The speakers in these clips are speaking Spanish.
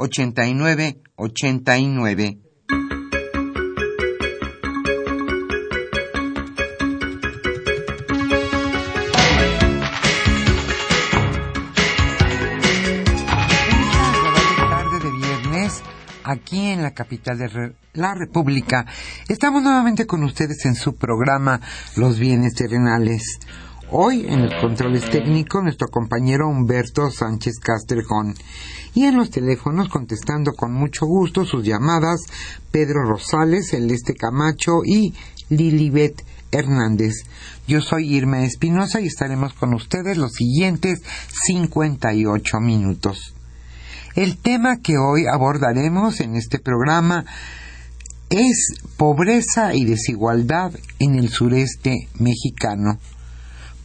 89 89. tarde de viernes aquí en la capital de la República. Estamos nuevamente con ustedes en su programa Los bienes terrenales. Hoy en el control técnico nuestro compañero Humberto Sánchez Castrejón y en los teléfonos contestando con mucho gusto sus llamadas Pedro Rosales, Celeste Camacho y Lilibet Hernández. Yo soy Irma Espinosa y estaremos con ustedes los siguientes 58 minutos. El tema que hoy abordaremos en este programa es pobreza y desigualdad en el sureste mexicano.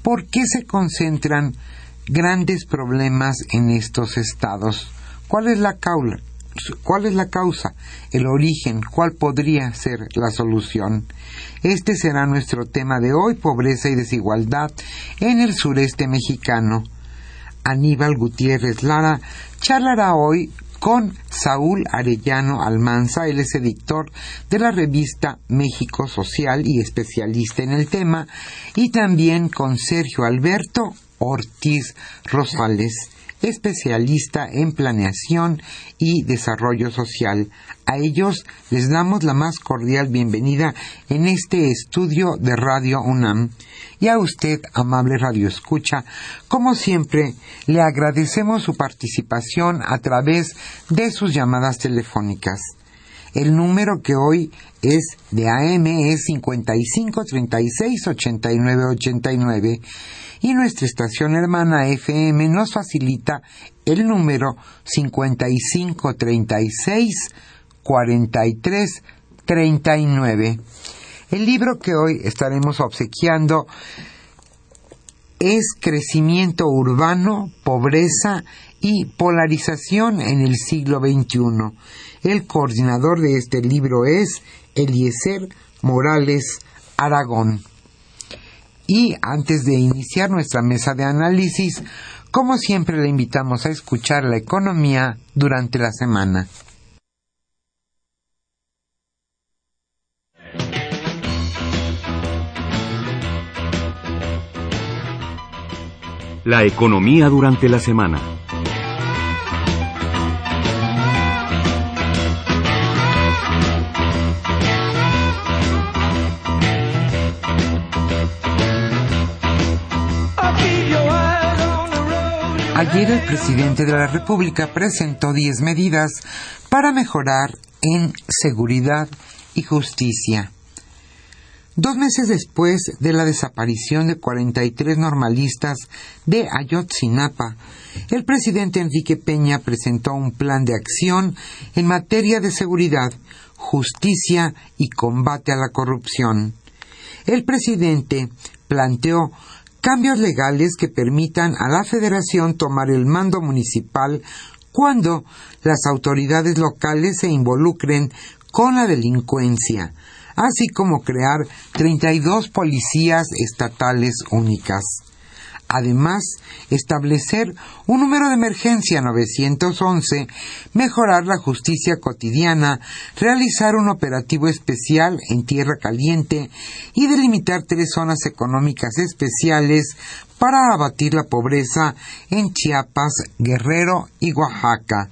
¿Por qué se concentran grandes problemas en estos estados? ¿Cuál es la causa? El origen, ¿cuál podría ser la solución? Este será nuestro tema de hoy, pobreza y desigualdad en el sureste mexicano. Aníbal Gutiérrez Lara charlará hoy con Saúl Arellano Almanza, él es editor de la revista México Social y especialista en el tema, y también con Sergio Alberto Ortiz Rosales especialista en planeación y desarrollo social. A ellos les damos la más cordial bienvenida en este estudio de Radio UNAM. Y a usted, amable Radio Escucha, como siempre, le agradecemos su participación a través de sus llamadas telefónicas. El número que hoy es de AM es 55 36 89 89 y nuestra estación hermana FM nos facilita el número 5536 43 39. El libro que hoy estaremos obsequiando es Crecimiento Urbano, Pobreza y Polarización en el siglo XXI. El coordinador de este libro es Eliezer Morales Aragón. Y antes de iniciar nuestra mesa de análisis, como siempre le invitamos a escuchar la economía durante la semana. La economía durante la semana. Ayer el presidente de la República presentó 10 medidas para mejorar en seguridad y justicia. Dos meses después de la desaparición de 43 normalistas de Ayotzinapa, el presidente Enrique Peña presentó un plan de acción en materia de seguridad, justicia y combate a la corrupción. El presidente planteó cambios legales que permitan a la Federación tomar el mando municipal cuando las autoridades locales se involucren con la delincuencia, así como crear 32 policías estatales únicas. Además, establecer un número de emergencia 911, mejorar la justicia cotidiana, realizar un operativo especial en Tierra Caliente y delimitar tres zonas económicas especiales para abatir la pobreza en Chiapas, Guerrero y Oaxaca.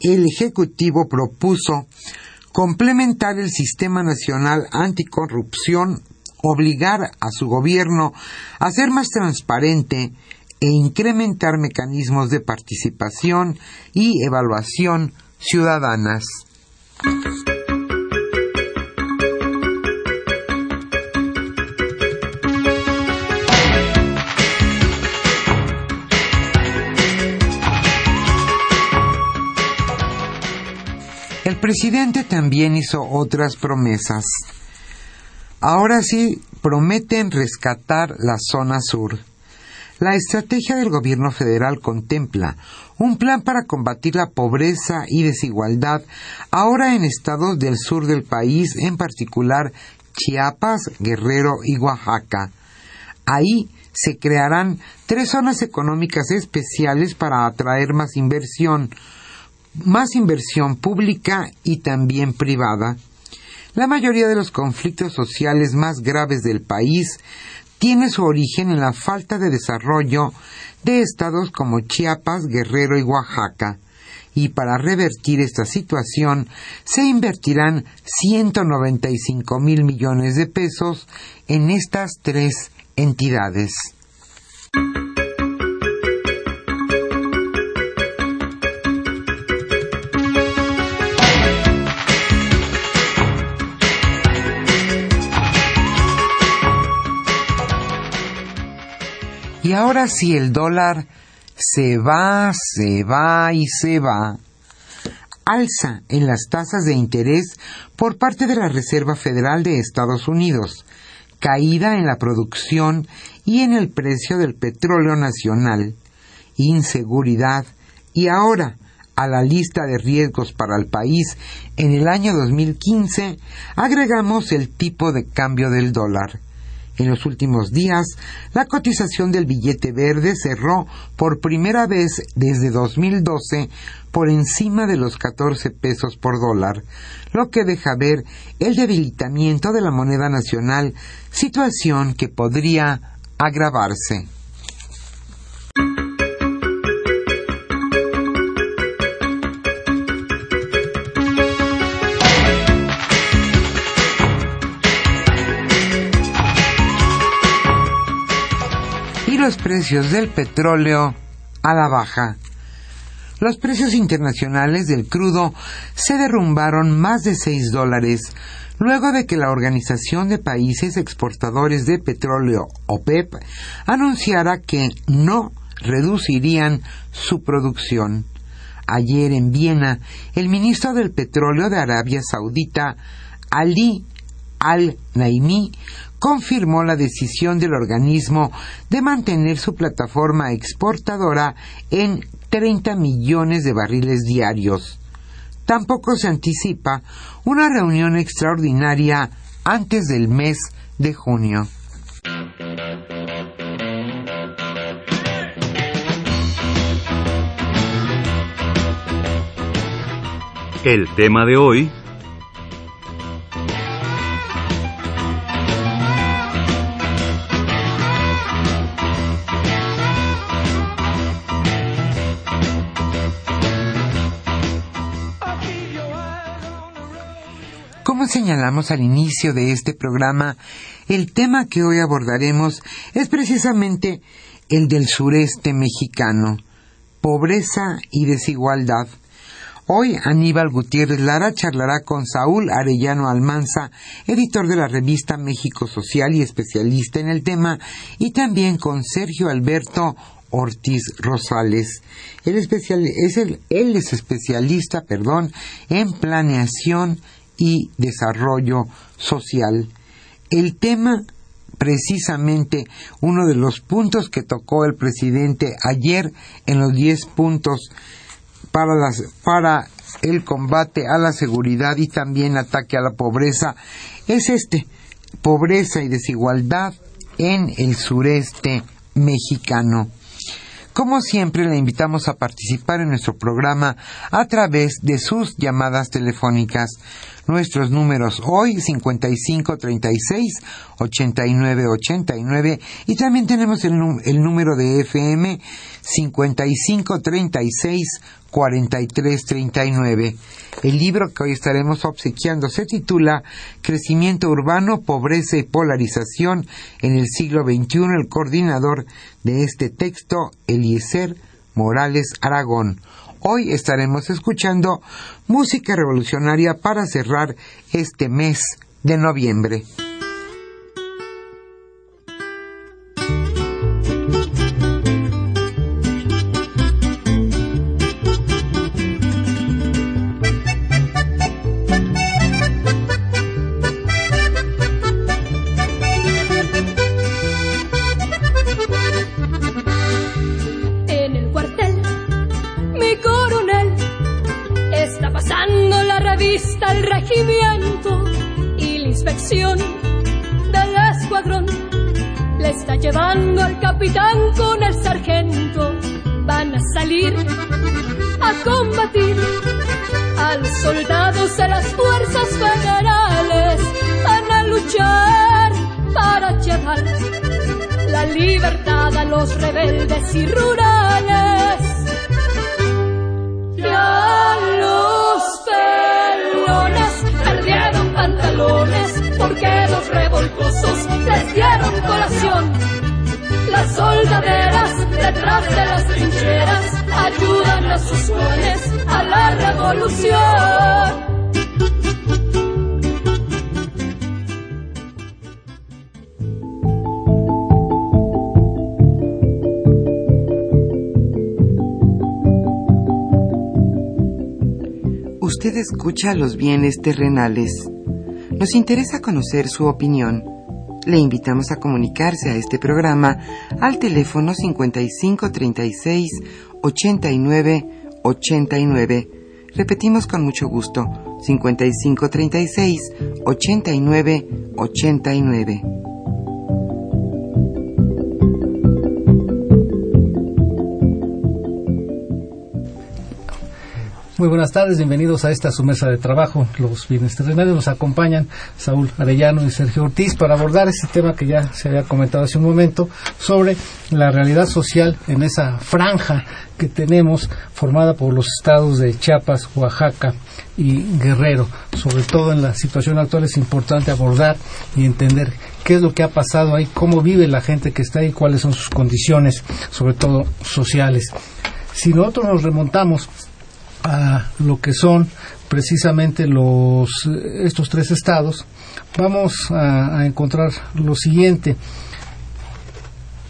El Ejecutivo propuso complementar el Sistema Nacional Anticorrupción obligar a su gobierno a ser más transparente e incrementar mecanismos de participación y evaluación ciudadanas. El presidente también hizo otras promesas. Ahora sí, prometen rescatar la zona sur. La estrategia del gobierno federal contempla un plan para combatir la pobreza y desigualdad ahora en estados del sur del país, en particular Chiapas, Guerrero y Oaxaca. Ahí se crearán tres zonas económicas especiales para atraer más inversión, más inversión pública y también privada. La mayoría de los conflictos sociales más graves del país tiene su origen en la falta de desarrollo de estados como Chiapas, Guerrero y Oaxaca. Y para revertir esta situación se invertirán 195 mil millones de pesos en estas tres entidades. Y ahora si el dólar se va, se va y se va, alza en las tasas de interés por parte de la Reserva Federal de Estados Unidos, caída en la producción y en el precio del petróleo nacional, inseguridad y ahora a la lista de riesgos para el país en el año 2015 agregamos el tipo de cambio del dólar. En los últimos días, la cotización del billete verde cerró por primera vez desde 2012 por encima de los 14 pesos por dólar, lo que deja ver el debilitamiento de la moneda nacional, situación que podría agravarse. Precios del petróleo a la baja. Los precios internacionales del crudo se derrumbaron más de 6 dólares luego de que la Organización de Países Exportadores de Petróleo, OPEP, anunciara que no reducirían su producción. Ayer en Viena, el ministro del Petróleo de Arabia Saudita, Ali Al-Naimi, confirmó la decisión del organismo de mantener su plataforma exportadora en 30 millones de barriles diarios. Tampoco se anticipa una reunión extraordinaria antes del mes de junio. El tema de hoy señalamos al inicio de este programa, el tema que hoy abordaremos es precisamente el del sureste mexicano, pobreza y desigualdad. Hoy Aníbal Gutiérrez Lara charlará con Saúl Arellano Almanza, editor de la revista México Social y especialista en el tema, y también con Sergio Alberto Ortiz Rosales. Él, es, él es especialista perdón, en planeación y desarrollo social. El tema precisamente uno de los puntos que tocó el presidente ayer en los diez puntos para, las, para el combate a la seguridad y también ataque a la pobreza es este, pobreza y desigualdad en el sureste mexicano. Como siempre, le invitamos a participar en nuestro programa a través de sus llamadas telefónicas. Nuestros números hoy 5536 8989 y también tenemos el, el número de FM 5536 4339. El libro que hoy estaremos obsequiando se titula Crecimiento urbano, pobreza y polarización en el siglo XXI. El coordinador de este texto, Eliezer Morales Aragón. Hoy estaremos escuchando música revolucionaria para cerrar este mes de noviembre. a los rebeldes y rurales. Ya los pelones perdieron pantalones porque los revoltosos les dieron colación. Las soldaderas detrás de las trincheras ayudan a sus jóvenes a la revolución. Escucha los bienes terrenales. Nos interesa conocer su opinión. Le invitamos a comunicarse a este programa al teléfono 5536 89 89. Repetimos con mucho gusto, 5536 89 89. Muy buenas tardes, bienvenidos a esta su mesa de trabajo. Los bienes nos acompañan Saúl Arellano y Sergio Ortiz para abordar este tema que ya se había comentado hace un momento sobre la realidad social en esa franja que tenemos formada por los estados de Chiapas, Oaxaca y Guerrero. Sobre todo en la situación actual es importante abordar y entender qué es lo que ha pasado ahí, cómo vive la gente que está ahí, cuáles son sus condiciones, sobre todo sociales. Si nosotros nos remontamos a lo que son precisamente los estos tres estados, vamos a, encontrar lo siguiente.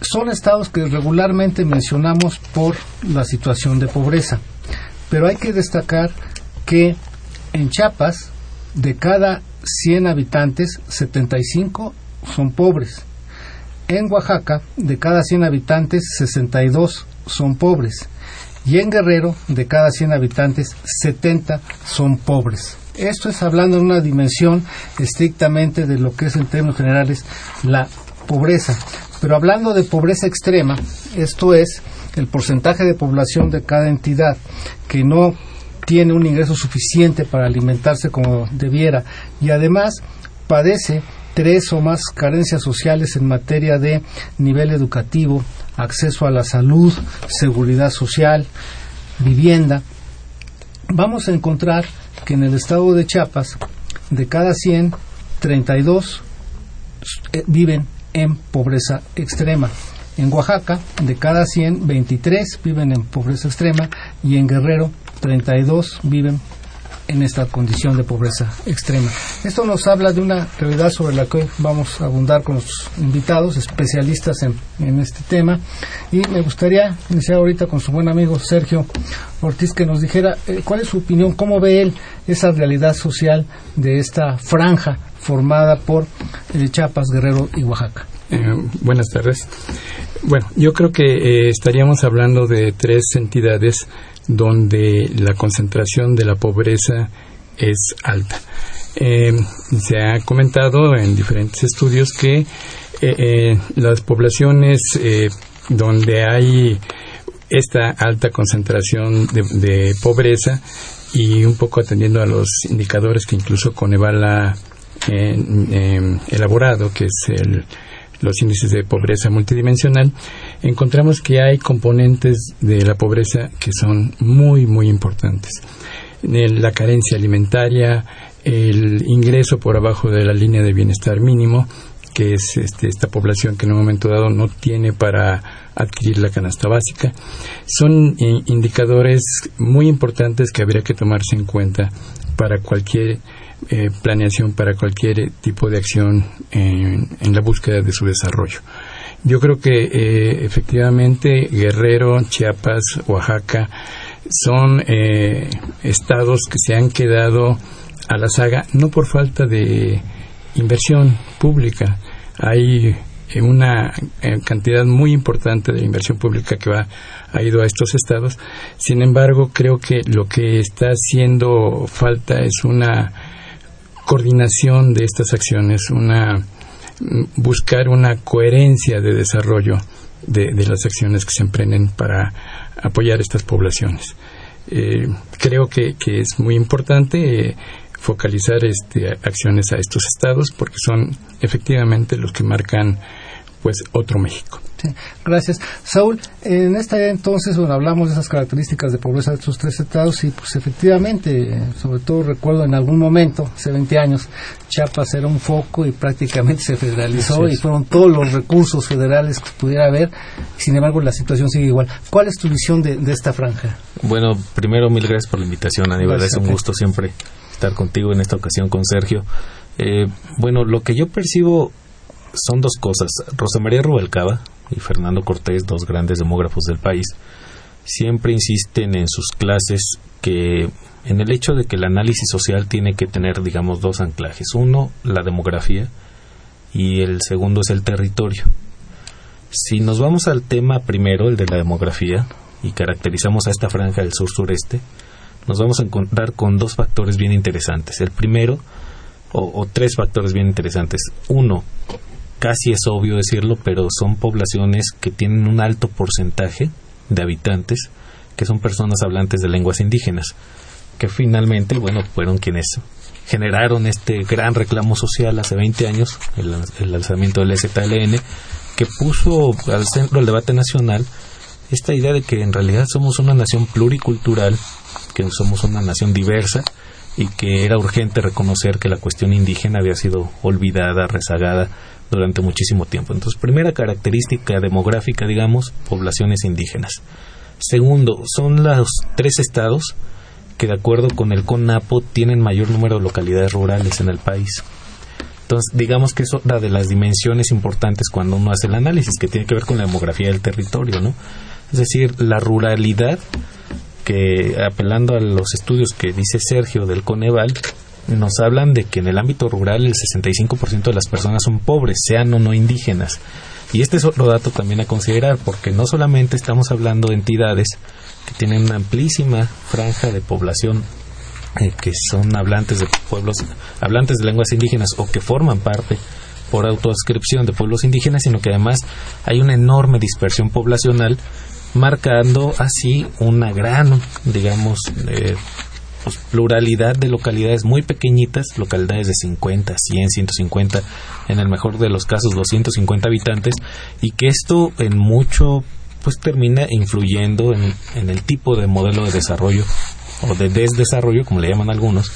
Son estados que regularmente mencionamos por la situación de pobreza, pero hay que destacar que en Chiapas, de cada 100 habitantes, 75 son pobres. En Oaxaca, de cada 100 habitantes, 62 son pobres y en Guerrero, de cada 100 habitantes, 70 son pobres. Esto es hablando en una dimensión estrictamente de lo que es en términos generales la pobreza. Pero hablando de pobreza extrema, esto es el porcentaje de población de cada entidad que no tiene un ingreso suficiente para alimentarse como debiera y además padece tres o más carencias sociales en materia de nivel educativo, acceso a la salud, seguridad social, vivienda, vamos a encontrar que en el estado de Chiapas, de cada 100, 32 eh, viven en pobreza extrema. En Oaxaca, de cada 100, 23 viven en pobreza extrema y en Guerrero, 32 viven en esta condición de pobreza extrema. Esto nos habla de una realidad sobre la que vamos a abundar con los invitados, especialistas en, este tema. Y me gustaría iniciar ahorita con su buen amigo Sergio Ortiz que nos dijera eh, cuál es su opinión, cómo ve él esa realidad social de esta franja formada por eh, Chiapas, Guerrero y Oaxaca. Eh, buenas tardes. Bueno, yo creo que estaríamos hablando de tres entidades donde la concentración de la pobreza es alta. Eh, se ha comentado en diferentes estudios que eh, eh, las poblaciones donde hay esta alta concentración de, pobreza y un poco atendiendo a los indicadores que incluso Coneval ha elaborado, que es el, los índices de pobreza multidimensional, encontramos que hay componentes de la pobreza que son muy, muy importantes. La carencia alimentaria, el ingreso por abajo de la línea de bienestar mínimo, que es este, esta población que en un momento dado no tiene para adquirir la canasta básica, son eh, indicadores muy importantes que habría que tomarse en cuenta para cualquier eh, planeación para cualquier tipo de acción en, la búsqueda de su desarrollo. Yo creo que eh, efectivamente Guerrero, Chiapas, Oaxaca son eh, estados que se han quedado a la saga no por falta de inversión pública. Hay una cantidad muy importante de inversión pública que va, ha ido a estos estados. Sin embargo, creo que lo que está haciendo falta es una coordinación de estas acciones, una buscar una coherencia de desarrollo de, las acciones que se emprenden para apoyar estas poblaciones. Eh, creo que, es muy importante eh, focalizar este, acciones a estos estados porque son efectivamente los que marcan pues otro México. Gracias. Saúl, en esta entonces, bueno, hablamos de esas características de pobreza de estos tres estados y pues efectivamente, sobre todo recuerdo en algún momento, hace 20 años, Chiapas era un foco y prácticamente se federalizó y fueron todos los recursos federales que pudiera haber, sin embargo la situación sigue igual. ¿Cuál es tu visión de, esta franja? Bueno, primero mil gracias por la invitación, Aníbal, es un gusto siempre estar contigo en esta ocasión con Sergio. Eh, bueno, lo que yo percibo son dos cosas. Rosa María Rubalcaba y Fernando Cortés, dos grandes demógrafos del país, siempre insisten en sus clases que en el hecho de que el análisis social tiene que tener, digamos, dos anclajes. Uno, la demografía y el segundo es el territorio. Si nos vamos al tema primero, el de la demografía, y caracterizamos a esta franja del sur-sureste, nos vamos a encontrar con dos factores bien interesantes. El primero, o, o tres factores bien interesantes. Uno, casi es obvio decirlo, pero son poblaciones que tienen un alto porcentaje de habitantes que son personas hablantes de lenguas indígenas, que finalmente, bueno, fueron quienes generaron este gran reclamo social hace 20 años, el, lanzamiento del ZLN, que puso al centro del debate nacional esta idea de que en realidad somos una nación pluricultural, que somos una nación diversa y que era urgente reconocer que la cuestión indígena había sido olvidada, rezagada durante muchísimo tiempo. Entonces, primera característica demográfica, digamos, poblaciones indígenas. Segundo, son los tres estados que de acuerdo con el CONAPO tienen mayor número de localidades rurales en el país. Entonces, digamos que es otra de las dimensiones importantes cuando uno hace el análisis, que tiene que ver con la demografía del territorio, ¿no? Es decir, la ruralidad, que apelando a los estudios que dice Sergio del Coneval, nos hablan de que en el ámbito rural el 65% de las personas son pobres, sean o no indígenas. Y este es otro dato también a considerar, porque no solamente estamos hablando de entidades que tienen una amplísima franja de población eh, que son hablantes de pueblos, hablantes de lenguas indígenas o que forman parte por autoascripción de pueblos indígenas, sino que además hay una enorme dispersión poblacional marcando así una gran, digamos, eh, pues, pluralidad de localidades muy pequeñitas, localidades de 50, 100, 150, en el mejor de los casos 250 habitantes, y que esto en mucho pues termina influyendo en, el tipo de modelo de desarrollo o de desdesarrollo, como le llaman algunos,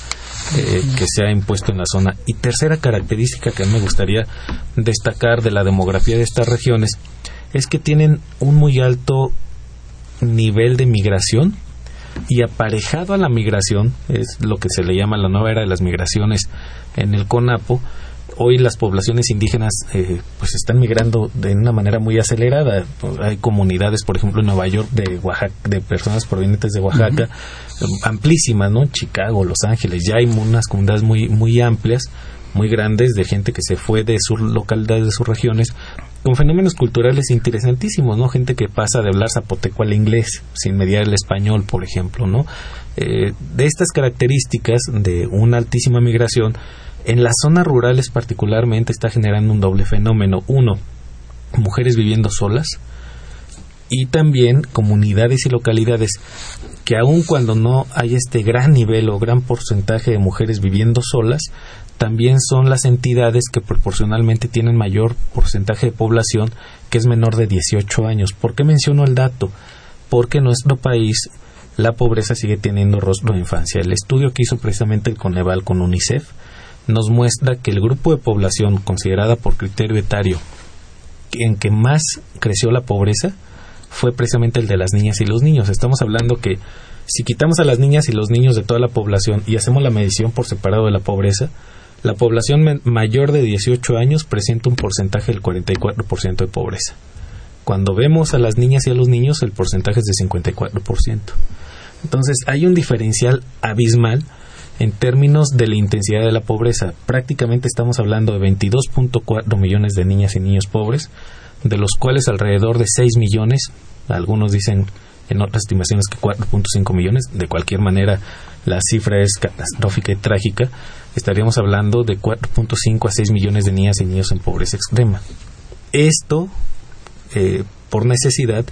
eh, que se ha impuesto en la zona. Y tercera característica que me gustaría destacar de la demografía de estas regiones es que tienen un muy alto nivel de migración y aparejado a la migración, es lo que se le llama la nueva era de las migraciones en el CONAPO, hoy las poblaciones indígenas eh, pues están migrando de una manera muy acelerada. Hay comunidades, por ejemplo, en Nueva York de Oaxaca, de personas provenientes de Oaxaca, amplísimas, ¿no? Chicago, Los Ángeles, ya hay unas comunidades muy muy amplias, muy grandes de gente que se fue de sus localidades, de sus regiones con fenómenos culturales interesantísimos, ¿no? Gente que pasa de hablar zapoteco al inglés sin mediar el español, por ejemplo, ¿no? Eh, de estas características de una altísima migración, en las zonas rurales particularmente está generando un doble fenómeno. Uno, mujeres viviendo solas y también comunidades y localidades que aun cuando no hay este gran nivel o gran porcentaje de mujeres viviendo solas, también son las entidades que proporcionalmente tienen mayor porcentaje de población que es menor de 18 años. ¿Por qué menciono el dato? Porque en nuestro país la pobreza sigue teniendo rostro de infancia. El estudio que hizo precisamente el Coneval con UNICEF nos muestra que el grupo de población considerada por criterio etario en que más creció la pobreza fue precisamente el de las niñas y los niños. Estamos hablando que si quitamos a las niñas y los niños de toda la población y hacemos la medición por separado de la pobreza, la población mayor de 18 años presenta un porcentaje del 44% de pobreza. Cuando vemos a las niñas y a los niños, el porcentaje es de 54%. Entonces, hay un diferencial abismal en términos de la intensidad de la pobreza. Prácticamente estamos hablando de 22.4 millones de niñas y niños pobres, de los cuales alrededor de 6 millones, algunos dicen en otras estimaciones que 4.5 millones, de cualquier manera la cifra es catastrófica y trágica, estaríamos hablando de 4.5 a 6 millones de niñas y niños en pobreza extrema. Esto, eh, por necesidad,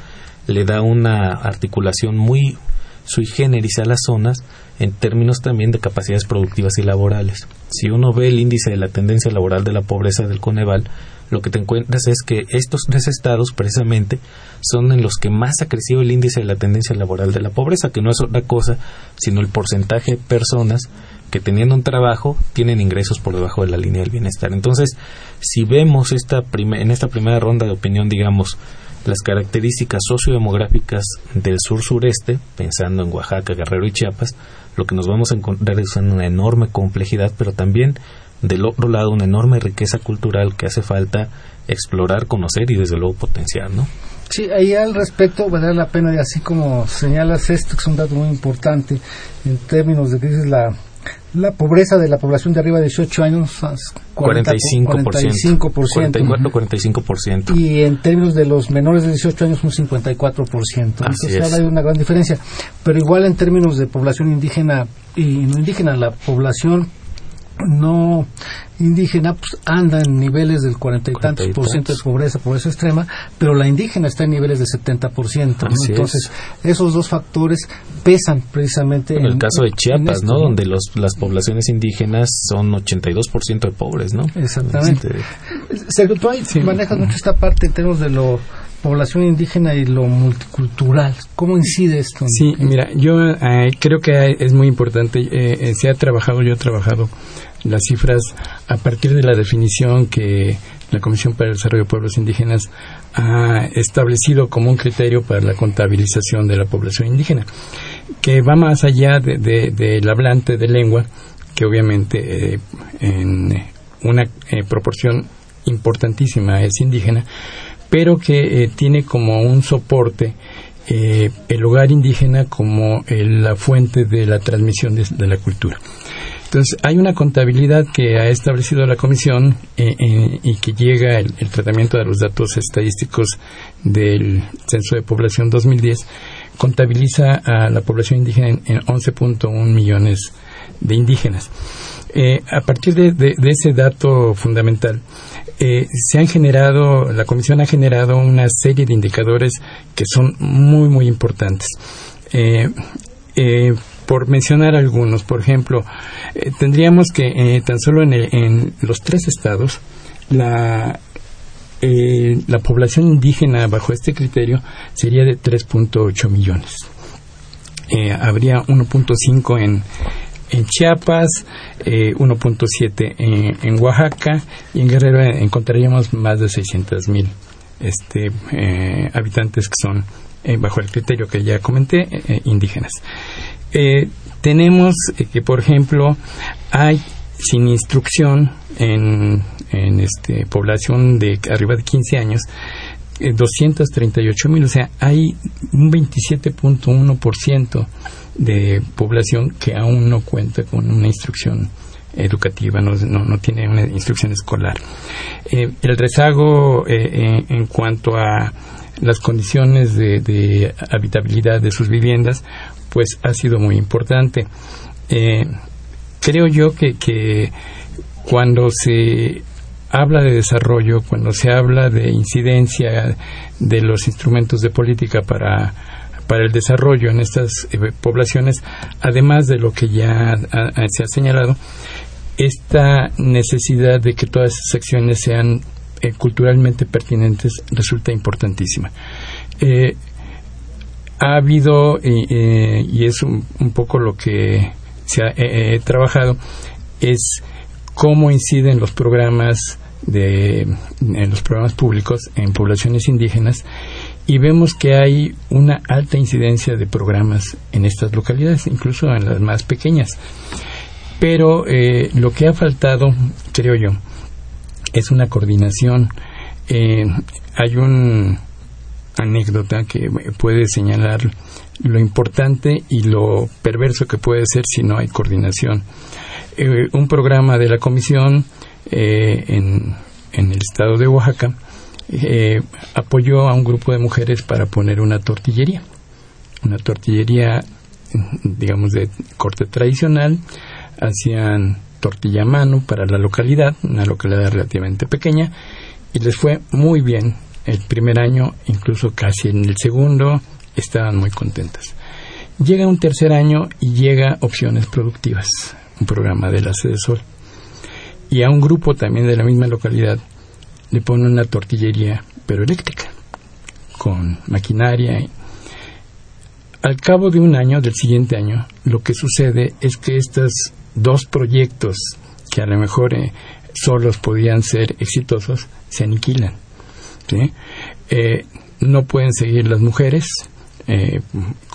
le da una articulación muy sui generis a las zonas en términos también de capacidades productivas y laborales. Si uno ve el índice de la tendencia laboral de la pobreza del Coneval, lo que te encuentras es que estos tres estados precisamente son en los que más ha crecido el índice de la tendencia laboral de la pobreza, que no es otra cosa sino el porcentaje de personas que teniendo un trabajo tienen ingresos por debajo de la línea del bienestar. Entonces, si vemos esta en esta primera ronda de opinión, digamos, las características sociodemográficas del sur-sureste, pensando en Oaxaca, Guerrero y Chiapas, lo que nos vamos a encontrar es una enorme complejidad, pero también del otro lado una enorme riqueza cultural que hace falta explorar, conocer y desde luego potenciar, ¿no? Sí, ahí al respecto vale la pena, y así como señalas esto, que es un dato muy importante en términos de que es la la pobreza de la población de arriba de 18 años 45%, 45%, 45%. Y en términos de los menores de 18 años un 54%. Entonces hay una gran diferencia. Pero igual en términos de población indígena y no indígena, la población no indígena pues, anda en niveles del cuarenta y tantos por ciento de pobreza, pobreza extrema, pero la indígena está en niveles de 70 por ciento. Entonces, esos dos factores pesan precisamente. En, el caso de Chiapas, ¿no? Donde los, las poblaciones indígenas son 82 por ciento de pobres, ¿no? Exactamente. Este... tú ahí manejas mucho esta parte en términos de lo población indígena y lo multicultural. ¿Cómo incide esto? Sí, mira, yo eh, creo que es muy importante. Eh, eh, se ha trabajado, yo he trabajado las cifras a partir de la definición que la Comisión para el Desarrollo de Pueblos Indígenas ha establecido como un criterio para la contabilización de la población indígena, que va más allá del de, hablante de lengua, que obviamente eh, en una eh, proporción importantísima es indígena, pero que eh, tiene como un soporte el hogar indígena como la fuente de la transmisión de la cultura. Entonces, hay una contabilidad que ha establecido la Comisión eh, eh, y que llega el, tratamiento de los datos estadísticos del Censo de Población 2010, contabiliza a la población indígena en, 11.1 millones de indígenas. Eh, a partir de, ese dato fundamental, se han generado, la Comisión ha generado una serie de indicadores que son muy, muy importantes por mencionar algunos, por ejemplo, eh, tendríamos que eh, tan solo en, los tres estados la eh, la población indígena bajo este criterio sería de 3.8 millones. habría 1.5 en, en Chiapas, 1.7 en, en, Oaxaca y en Guerrero encontraríamos más de 600 mil este, habitantes que son, bajo el criterio que ya comenté, indígenas. Eh, tenemos eh, que, por ejemplo, hay sin instrucción en, en este, población de arriba de 15 años, 238 eh, mil, o sea, hay un 27.1% de población que aún no cuenta con una instrucción educativa, no, no, tiene una instrucción escolar. Eh, el rezago eh, en, cuanto a las condiciones de, habitabilidad de sus viviendas, pues ha sido muy importante. creo yo que, que cuando se habla de desarrollo, cuando se habla de incidencia de los instrumentos de política para, para el desarrollo en estas eh, poblaciones, además de lo que ya se ha señalado, esta necesidad de que todas esas acciones sean eh, culturalmente pertinentes resulta importantísima. Eh, ha habido, y es un, poco lo que se ha trabajado, es cómo inciden los programas de los programas públicos en poblaciones indígenas y vemos que hay una alta incidencia de programas en estas localidades, incluso en las más pequeñas. Pero eh, lo que ha faltado, creo yo, es una coordinación. Eh, hay una anécdota que puede señalar lo importante y lo perverso que puede ser si no hay coordinación. Eh, un programa de la comisión eh, en, el estado de Oaxaca eh, apoyó a un grupo de mujeres para poner una tortillería, una tortillería, digamos, de corte tradicional, hacían tortilla a mano para la localidad, una localidad relativamente pequeña, y les fue muy bien el primer año, incluso casi en el segundo, estaban muy contentas. Llega un tercer año y llega opciones productivas un programa de la sede Sol. Y a un grupo también de la misma localidad le ponen una tortillería, pero eléctrica, con maquinaria. Al cabo de un año, del siguiente año, lo que sucede es que estos dos proyectos, que a lo mejor eh, solos podían ser exitosos, se aniquilan. Eh, no pueden seguir las mujeres, eh,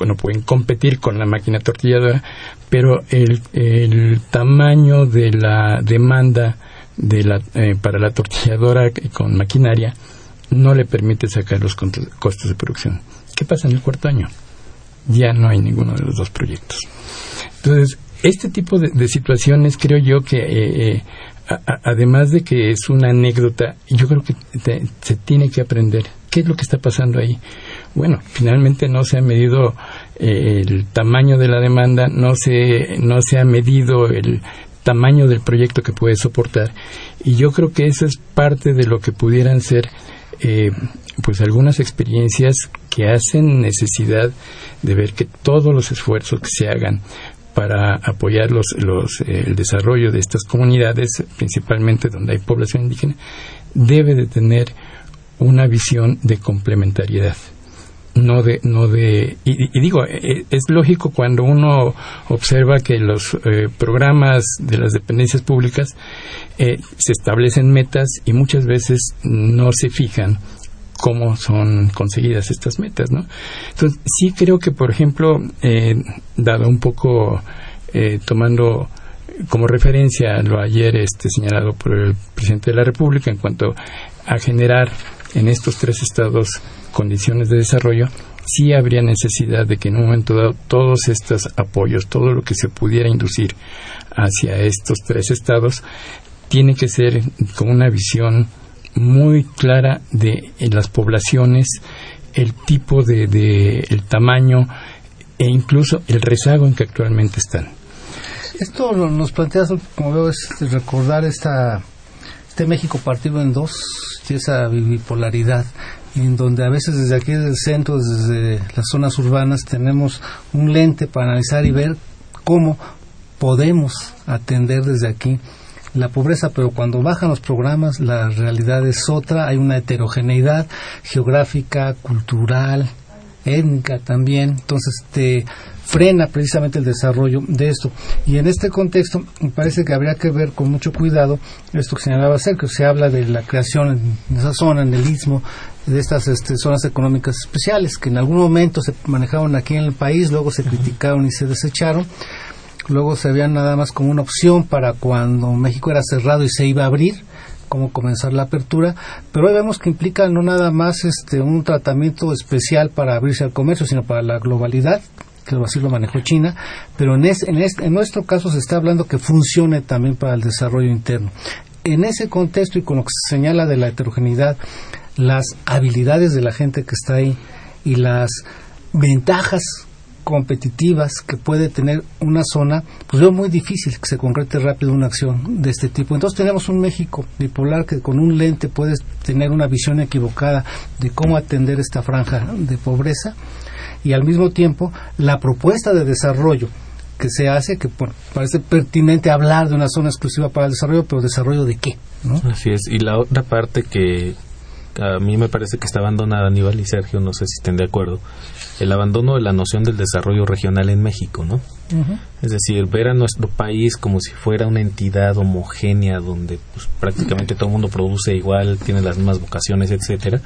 no pueden competir con la máquina tortilladora, pero el, tamaño de la demanda de eh, para la tortilladora con maquinaria no le permite sacar los costos de producción. ¿Qué pasa en el cuarto año? Ya no hay ninguno de los dos proyectos. Entonces, este tipo de, situaciones creo yo que, eh, eh, además de que es una anécdota, yo creo que se tiene que aprender qué es lo que está pasando ahí. Bueno, finalmente no se ha medido eh, el tamaño de la demanda, no se, no se ha medido el tamaño del proyecto que puede soportar. Y yo creo que eso es parte de lo que pudieran ser eh, pues algunas experiencias que hacen necesidad de ver que todos los esfuerzos que se hagan para apoyar los, los, eh, el desarrollo de estas comunidades, principalmente donde hay población indígena, debe de tener una visión de complementariedad no de no de y, digo e, e, es lógico cuando uno observa que los eh, programas de las dependencias públicas eh, se establecen metas y muchas veces no se fijan cómo son conseguidas estas metas no entonces sí creo que por ejemplo eh, dado un poco tomando como referencia lo ayer este señalado por el presidente de la República en cuanto a generar en estos tres estados condiciones de desarrollo, sí habría necesidad de que en un momento dado todos estos apoyos, todo lo que se pudiera inducir hacia estos tres estados, tiene que ser con una visión muy clara de las poblaciones, el tipo de, de, el tamaño e incluso el rezago en que actualmente están. Esto nos plantea, como veo, es recordar esta, este México partido en dos y esa bipolaridad en donde a veces desde aquí desde el centro, desde las zonas urbanas, tenemos un lente para analizar y ver cómo podemos atender desde aquí la pobreza, pero cuando bajan los programas la realidad es otra, hay una heterogeneidad geográfica, cultural, étnica también, entonces te frena precisamente el desarrollo de esto. Y en este contexto me parece que habría que ver con mucho cuidado esto que señalaba que se habla de la creación en esa zona, en el istmo, de estas este, zonas económicas especiales, que en algún momento se manejaron aquí en el país, luego se criticaron y se desecharon. Luego se veían nada más como una opción para cuando México era cerrado y se iba a abrir, cómo comenzar la apertura, pero hoy vemos que implica no nada más este un tratamiento especial para abrirse al comercio, sino para la globalidad que así lo manejó China, pero en, en, en nuestro caso se está hablando que funcione también para el desarrollo interno. En ese contexto y con lo que se señala de la heterogeneidad, las habilidades de la gente que está ahí y las ventajas competitivas que puede tener una zona, pues veo muy difícil que se concrete rápido una acción de este tipo. Entonces tenemos un México bipolar que con un lente puede tener una visión equivocada de cómo atender esta franja de pobreza y al mismo tiempo la propuesta de desarrollo que se hace, que parece pertinente hablar de una zona exclusiva para el desarrollo, pero desarrollo de qué, Así es. Y la otra parte que a mí me parece que está abandonada, Aníbal y Sergio, no sé si estén de acuerdo, el abandono de la noción del desarrollo regional en México, ¿no? Es decir, ver a nuestro país como si fuera una entidad homogénea donde pues, prácticamente todo el mundo produce igual, tiene las mismas vocaciones, etcétera,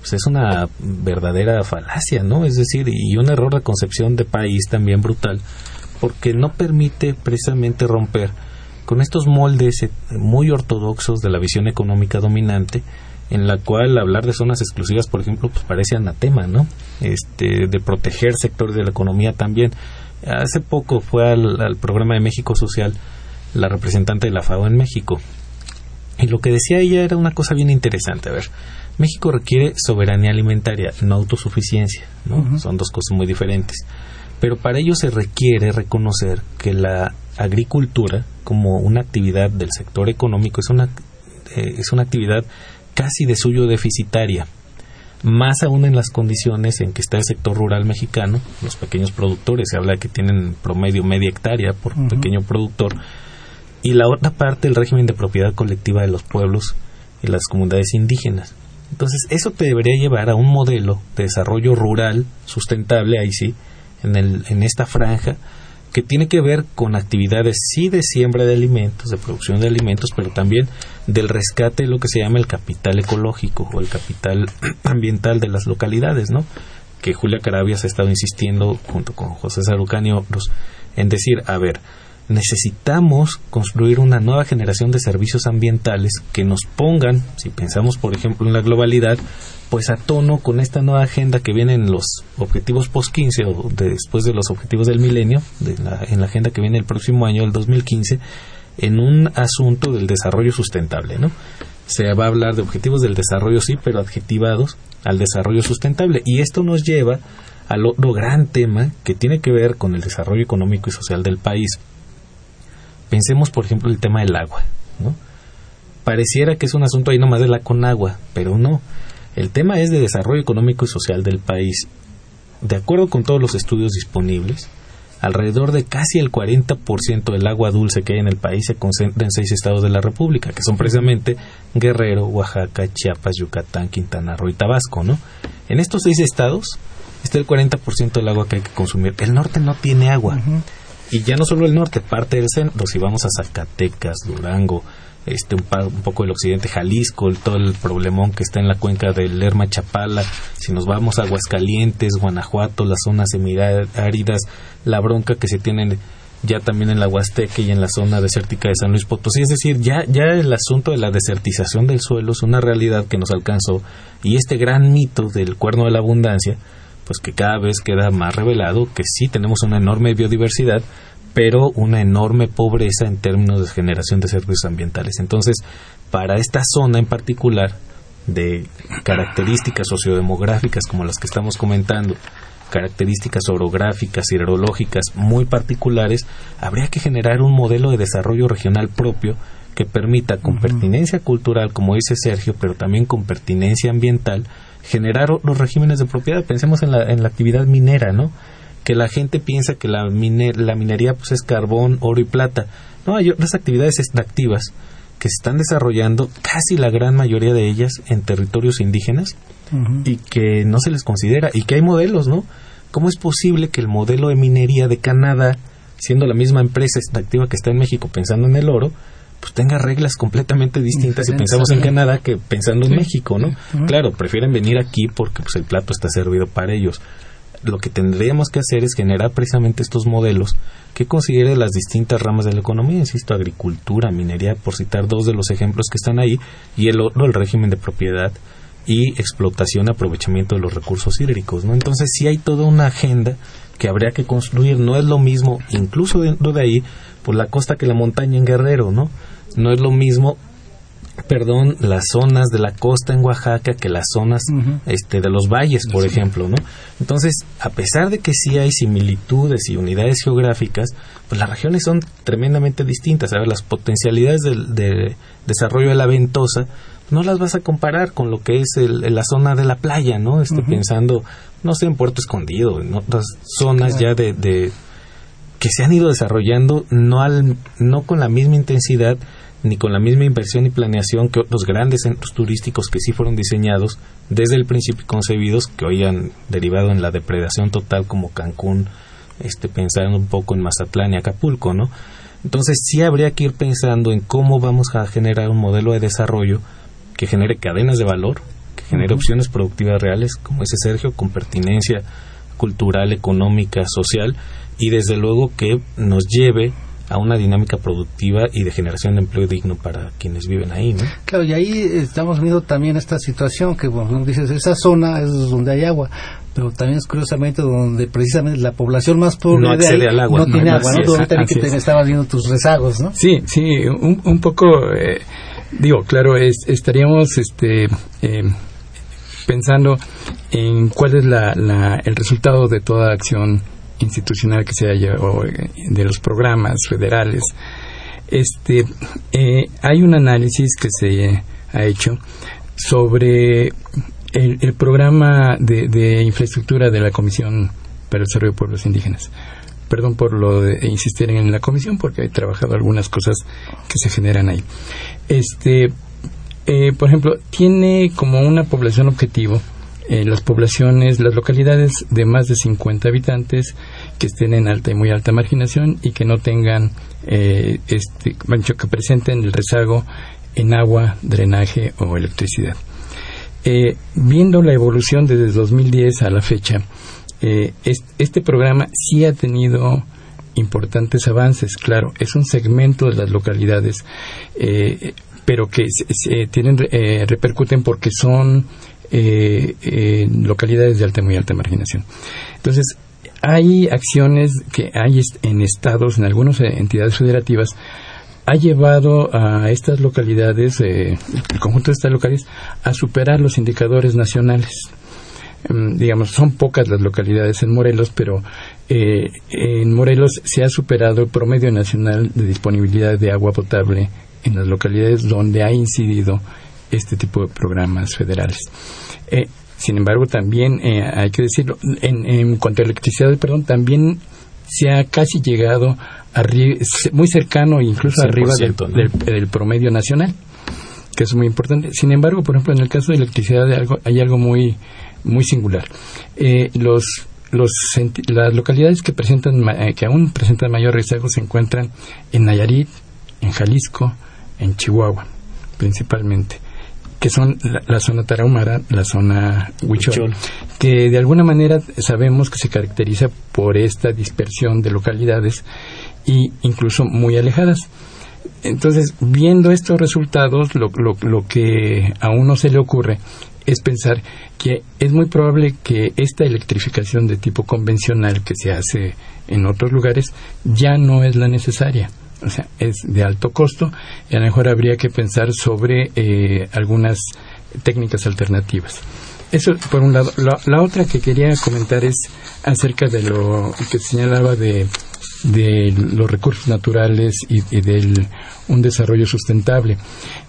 pues es una verdadera falacia, ¿no? Es decir, y un error de concepción de país también brutal, porque no permite precisamente romper con estos moldes eh, muy ortodoxos de la visión económica dominante en la cual hablar de zonas exclusivas, por ejemplo, pues parece anatema, ¿no? Este, de proteger sectores de la economía también. Hace poco fue al, programa de México Social la representante de la FAO en México. Y lo que decía ella era una cosa bien interesante. A ver, México requiere soberanía alimentaria, no autosuficiencia, ¿no? Son dos cosas muy diferentes. Pero para ello se requiere reconocer que la agricultura, como una actividad del sector económico, es una, eh, es una actividad casi de suyo deficitaria, más aún en las condiciones en que está el sector rural mexicano, los pequeños productores, se habla de que tienen promedio media hectárea por pequeño productor, y la otra parte el régimen de propiedad colectiva de los pueblos y las comunidades indígenas. Entonces, eso te debería llevar a un modelo de desarrollo rural sustentable, ahí sí, en, el, en esta franja, que tiene que ver con actividades sí de siembra de alimentos, de producción de alimentos, pero también del rescate de lo que se llama el capital ecológico o el capital ambiental de las localidades, ¿no? Que Julia Carabias ha estado insistiendo junto con José Sarucán y otros en decir, a ver, necesitamos construir una nueva generación de servicios ambientales que nos pongan, si pensamos por ejemplo en la globalidad, pues a tono con esta nueva agenda que viene en los objetivos post-15 o después de los objetivos del milenio, en la agenda que viene el próximo año, el 2015, en un asunto del desarrollo sustentable, ¿no? Se va a hablar de objetivos del desarrollo, sí, pero adjetivados al desarrollo sustentable. Y esto nos lleva al otro gran tema que tiene que ver con el desarrollo económico y social del país. Pensemos, por ejemplo, el tema del agua, ¿no? Pareciera que es un asunto ahí nomás de la con agua, pero no el tema es de desarrollo económico y social del país. De acuerdo con todos los estudios disponibles, alrededor de casi el 40% del agua dulce que hay en el país se concentra en seis estados de la República, que son precisamente Guerrero, Oaxaca, Chiapas, Yucatán, Quintana Roo y Tabasco, ¿no? En estos seis estados está el 40% del agua que hay que consumir. El norte no tiene agua. Y ya no solo el norte, parte del centro. Si vamos a Zacatecas, Durango, este un, poco el occidente Jalisco, todo el problemón que está en la cuenca del Lerma Chapala, si nos vamos a Aguascalientes, Guanajuato, las zonas semiáridas, la bronca que se tienen ya también en la Huasteca y en la zona desértica de San Luis Potosí, es decir, ya ya el asunto de la desertización del suelo es una realidad que nos alcanzó. Y este gran mito del cuerno de la abundancia, pues que cada vez queda más revelado que sí tenemos una enorme biodiversidad, pero una enorme pobreza en términos de generación de servicios ambientales. Entonces, para esta zona en particular, de características sociodemográficas como las que estamos comentando, características orográficas, hidrológicas muy particulares, habría que generar un modelo de desarrollo regional propio que permita, con pertinencia cultural, como dice Sergio, pero también con pertinencia ambiental, generar los regímenes de propiedad. Pensemos en la, en la actividad minera, ¿no? que la gente piensa que la, la minería pues es carbón, oro y plata. No, hay otras actividades extractivas que se están desarrollando, casi la gran mayoría de ellas en territorios indígenas y que no se les considera y que hay modelos, ¿no? ¿Cómo es posible que el modelo de minería de Canadá, siendo la misma empresa extractiva que está en México pensando en el oro, pues tenga reglas completamente distintas si pensamos en Canadá que pensando en México, ¿no? Claro, prefieren venir aquí porque pues el plato está servido para ellos lo que tendríamos que hacer es generar precisamente estos modelos que considere las distintas ramas de la economía, insisto, agricultura, minería, por citar dos de los ejemplos que están ahí, y el otro, el régimen de propiedad y explotación, aprovechamiento de los recursos hídricos, ¿no? Entonces sí hay toda una agenda que habría que construir. No es lo mismo, incluso dentro de ahí, por la costa que la montaña en Guerrero, ¿no? No es lo mismo perdón, las zonas de la costa en Oaxaca que las zonas este, de los valles, por ejemplo, ¿no? Entonces, a pesar de que sí hay similitudes y unidades geográficas, pues las regiones son tremendamente distintas. A ver, las potencialidades de, desarrollo de la ventosa no las vas a comparar con lo que es la zona de la playa, ¿no? Estoy pensando, no sé, en Puerto Escondido, en otras zonas ya de, de, que se han ido desarrollando no, al, no con la misma intensidad ni con la misma inversión y planeación que otros grandes centros turísticos que sí fueron diseñados desde el principio concebidos, que hoy han derivado en la depredación total como Cancún, este, pensando un poco en Mazatlán y Acapulco, ¿no? Entonces sí habría que ir pensando en cómo vamos a generar un modelo de desarrollo que genere cadenas de valor, que genere opciones productivas reales, como ese Sergio, con pertinencia cultural, económica, social, y desde luego que nos lleve a una dinámica productiva y de generación de empleo digno para quienes viven ahí, ¿no? Claro, y ahí estamos viendo también esta situación que, bueno, dices, esa zona es donde hay agua, pero también es curiosamente donde precisamente la población más pobre no de ahí al agua, no, tiene agua, ¿no? también que te estabas viendo tus rezagos, ¿no? Sí, sí, un, un poco, eh, digo, claro, estaríamos este, eh, pensando en cuál es la, la, el resultado de toda acción institucional que se haya o eh, de los programas federales este eh, hay un análisis que se ha hecho sobre el, programa de, infraestructura de la Comisión para el Desarrollo de Pueblos Indígenas. Perdón por lo de insistir en la comisión porque he trabajado algunas cosas que se generan ahí. Este, eh, por ejemplo, tiene como una población objetivo las poblaciones, las localidades de más de 50 habitantes que estén en alta y muy alta marginación y que no tengan, eh, este, que presenten el rezago en agua, drenaje o electricidad. Eh, viendo la evolución desde 2010 a la fecha, eh, este programa sí ha tenido importantes avances, claro, es un segmento de las localidades, eh, pero que se, tienen, repercuten porque son eh, localidades de alta muy alta marginación. Entonces, hay acciones que hay en estados, en algunas entidades federativas, ha llevado a estas localidades, eh, el conjunto de estas localidades, a superar los indicadores nacionales. Mm, digamos, son pocas las localidades en Morelos, pero eh, en Morelos se ha superado el promedio nacional de disponibilidad de agua potable en las localidades donde ha incidido este tipo de programas federales. Eh, sin embargo, también eh, hay que decirlo, en, cuanto a electricidad, perdón, también se ha casi llegado muy cercano, incluso arriba del, promedio nacional, que es muy importante. Sin embargo, por ejemplo, en el caso de electricidad hay algo, hay algo muy, muy singular. Eh, los los, las localidades que presentan que aún presentan mayor rezago se encuentran en Nayarit, en Jalisco, en Chihuahua, principalmente que son la, zona tarahumara, la zona huichol, que de alguna manera sabemos que se caracteriza por esta dispersión de localidades y incluso muy alejadas. Entonces, viendo estos resultados, lo, lo, lo que a uno se le ocurre es pensar que es muy probable que esta electrificación de tipo convencional que se hace en otros lugares ya no es la necesaria o sea, es de alto costo y a lo mejor habría que pensar sobre eh, algunas técnicas alternativas. Eso por un lado. La, otra que quería comentar es acerca de lo que señalaba de, de los recursos naturales y, y del un desarrollo sustentable.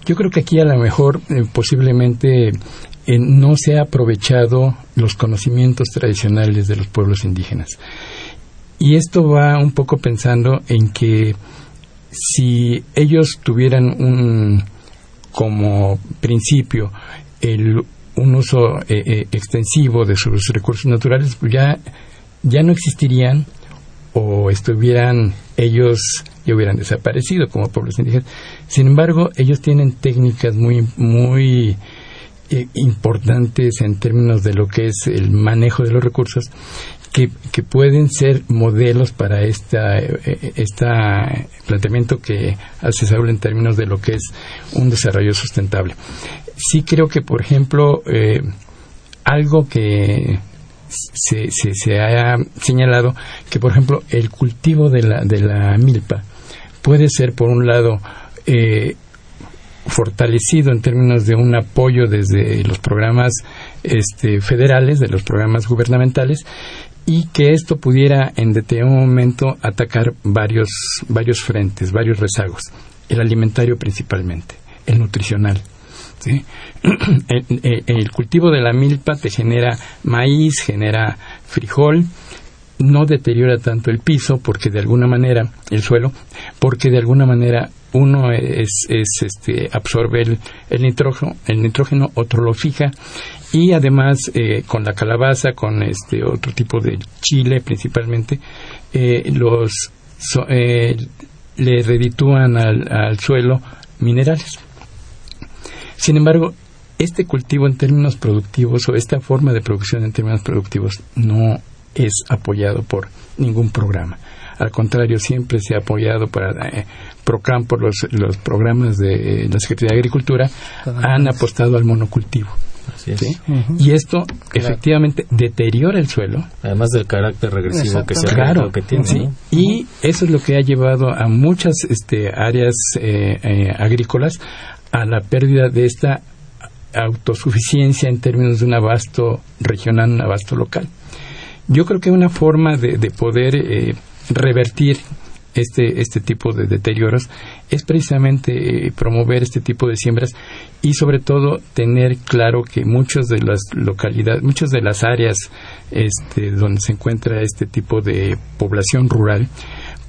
Yo creo que aquí a lo mejor eh, posiblemente eh, no se ha aprovechado los conocimientos tradicionales de los pueblos indígenas. Y esto va un poco pensando en que si ellos tuvieran un como principio el, un uso eh, eh, extensivo de sus recursos naturales, pues ya, ya no existirían o estuvieran ellos ya hubieran desaparecido como pueblos indígenas. Sin embargo, ellos tienen técnicas muy muy eh, importantes en términos de lo que es el manejo de los recursos que, pueden ser modelos para esta, este planteamiento que hace Saúl en términos de lo que es un desarrollo sustentable. Sí creo que, por ejemplo, eh, algo que se, se, se, ha señalado que, por ejemplo, el cultivo de la, de la milpa puede ser, por un lado, fortalecido en términos de un apoyo desde los programas este, federales, de los programas gubernamentales, y que esto pudiera en determinado momento atacar varios, varios frentes, varios rezagos. El alimentario principalmente, el nutricional. El, el, cultivo de la milpa te genera maíz, genera frijol, no deteriora tanto el piso porque de alguna manera el suelo porque de alguna manera uno es, es este, absorbe el, nitrógeno, otro lo fija y además eh, con la calabaza, con este otro tipo de chile principalmente, eh, los eh, le reditúan al, suelo minerales. Sin embargo, este cultivo en términos productivos o esta forma de producción en términos productivos no es apoyado por ningún programa. Al contrario, siempre se ha apoyado para Procampo, los, los programas de la Secretaría de Agricultura han apostado al monocultivo. ¿sí? Y esto efectivamente deteriora el suelo. Además del carácter regresivo que, se claro, que tiene. ¿sí? Y eso es lo que ha llevado a muchas este, áreas eh, eh, agrícolas a la pérdida de esta autosuficiencia en términos de un abasto regional, un abasto local. Yo creo que una forma de, de poder eh, revertir este, este tipo de deterioros es precisamente eh, promover este tipo de siembras y sobre todo tener claro que muchas de las localidades, muchas de las áreas este, donde se encuentra este tipo de población rural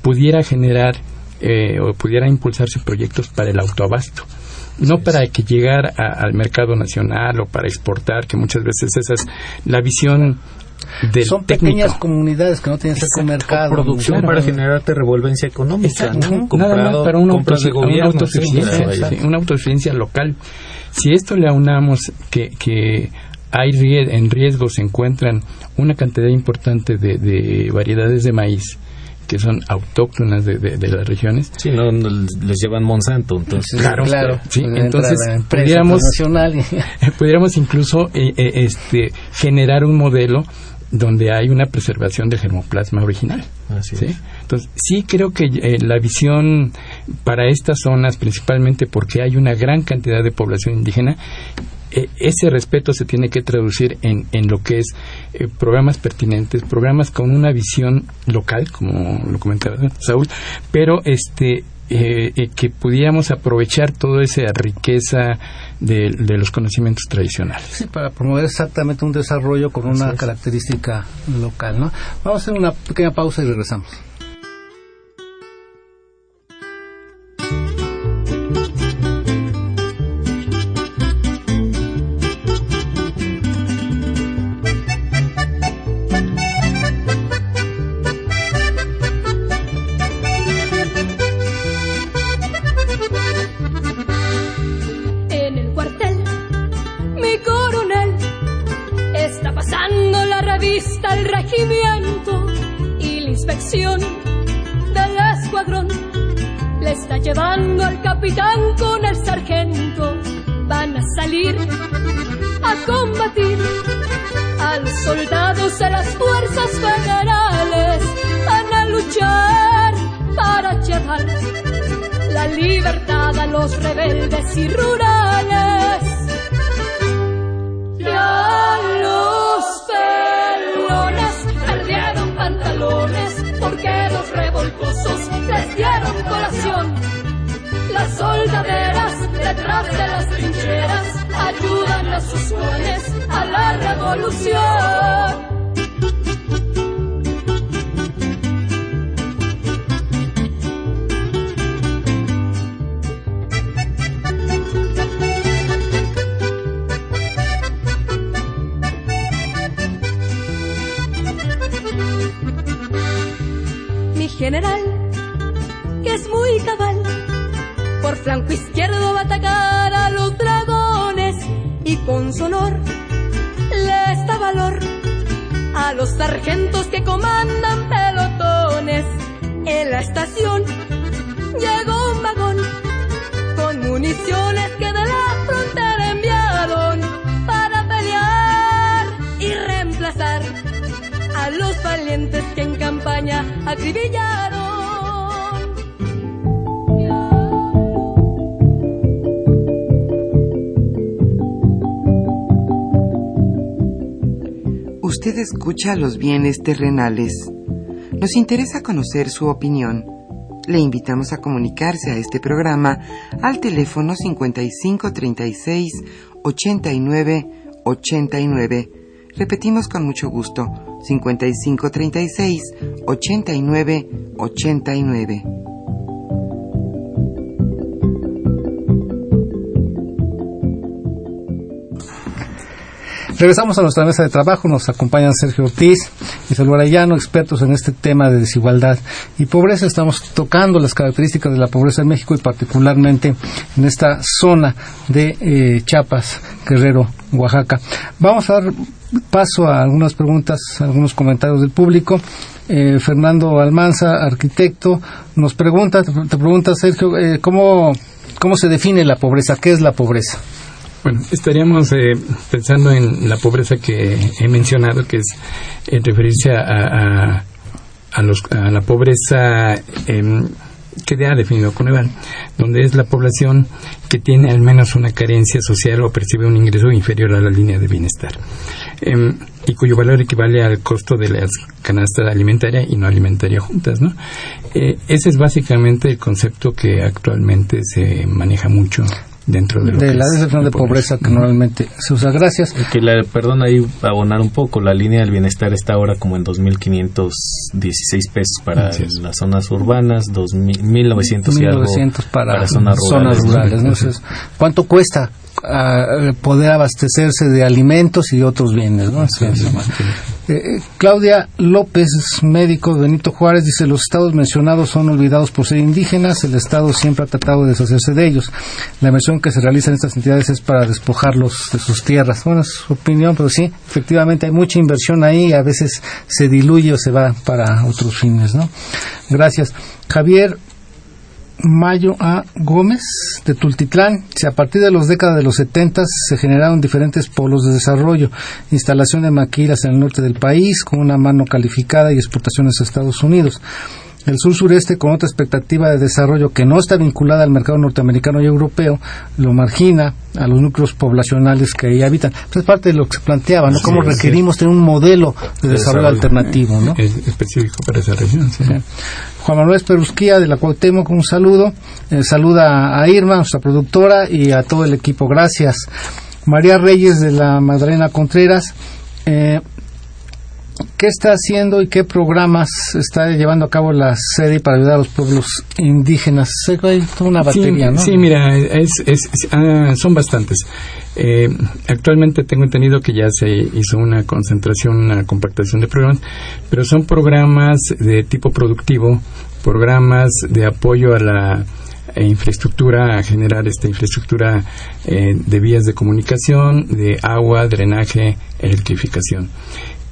pudiera generar eh, o pudiera impulsarse proyectos para el autoabasto. No para que llegar a, al mercado nacional o para exportar, que muchas veces esa es la visión Son técnico. pequeñas comunidades que no tienen un mercado. producción Claro. para generarte revolvencia económica, Exacto. ¿no? Nada Comprado- más para una, compras de autosufi- una gobierno, autosuficiencia, sí, una autosuficiencia local. Si esto le aunamos que, que hay en riesgo se encuentran una cantidad importante de, de variedades de maíz que son autóctonas de, de- de las regiones. Sí, no, no, les llevan Monsanto, entonces. Claro, claro. sí, entonces pudiéramos- pudiéramos incluso eh, eh, este, generar un modelo donde hay una preservación del germoplasma original. Así ¿sí? es. Entonces, sí creo que eh, la visión para estas zonas, principalmente porque hay una gran cantidad de población indígena, eh, ese respeto se tiene que traducir en, en lo que es eh, programas pertinentes, programas con una visión local, como lo comentaba Saúl, pero este eh, eh, que pudiéramos aprovechar toda esa riqueza de, de los conocimientos tradicionales. Sí, para promover exactamente un desarrollo con una característica local, ¿no? Vamos a hacer una pequeña pausa y regresamos. Los valientes que en campaña acribillaron. Usted escucha los bienes terrenales. Nos interesa conocer su opinión. Le invitamos a comunicarse a este programa al teléfono 5536 89 89. Repetimos con mucho gusto 5536 89 Regresamos a nuestra mesa de trabajo, nos acompañan Sergio Ortiz y Salvador Arellano, expertos en este tema de desigualdad y pobreza. Estamos tocando las características de la pobreza en México y particularmente en esta zona de eh, Chiapas, Guerrero, Oaxaca. Vamos a dar paso a algunas preguntas, algunos comentarios del público. Eh, Fernando Almanza, arquitecto, nos pregunta, te, pregunta Sergio, eh, ¿cómo, ¿cómo se define la pobreza? ¿Qué es la pobreza? Bueno, estaríamos eh, pensando en la pobreza que he mencionado, que es en referencia a, a, la pobreza eh, que ha definido Coneval, donde es la población que tiene al menos una carencia social o percibe un ingreso inferior a la línea de bienestar em, y cuyo valor equivale al costo de las canastas alimentaria y no alimentaria juntas. ¿no? Eh, ese es básicamente el concepto que actualmente se maneja mucho dentro de, de la definición de pobreza, que normalmente se usa. Gracias. Que la, perdón, ahí abonar un poco. La línea del bienestar está ahora como en 2.516 pesos para las zonas urbanas, 2.900 y algo para, para zonas rurales. ¿Cuánto cuesta a poder abastecerse de alimentos y otros bienes. ¿no? Eh, eh, Claudia López, médico de Benito Juárez, dice, los estados mencionados son olvidados por ser indígenas, el Estado siempre ha tratado de deshacerse de ellos. La inversión que se realiza en estas entidades es para despojarlos de sus tierras. Bueno, es su opinión, pero sí, efectivamente hay mucha inversión ahí, a veces se diluye o se va para otros fines. ¿no? Gracias. Javier Mayo A. Gómez de Tultitlán. A partir de las décadas de los 70 se generaron diferentes polos de desarrollo, instalación de maquilas en el norte del país con una mano calificada y exportaciones a Estados Unidos. El sur-sureste, con otra expectativa de desarrollo que no está vinculada al mercado norteamericano y europeo, lo margina a los núcleos poblacionales que ahí habitan. es parte de lo que se planteaba, ¿no? Cómo requerimos tener un modelo de, desarrollo, alternativo, ¿no? específico para esa región, Juan Manuel Perusquía de la Cuauhtémoc, un saludo. Eh, saluda a Irma, nuestra productora, y a todo el equipo. Gracias. María Reyes de la Madalena Contreras. Eh, ¿Qué está haciendo y qué programas está llevando a cabo la sede para ayudar a los pueblos indígenas? Hay una batería, sí, ¿no? Sí, mira, ah, son bastantes. Eh, actualmente tengo entendido que ya se hizo una concentración, una compactación de programas, pero son programas de tipo productivo, programas de apoyo a la infraestructura, a generar esta infraestructura eh, de vías de comunicación, de agua, drenaje, electrificación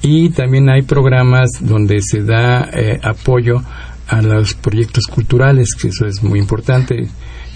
y también hay programas donde se da eh, apoyo a los proyectos culturales, que eso es muy importante.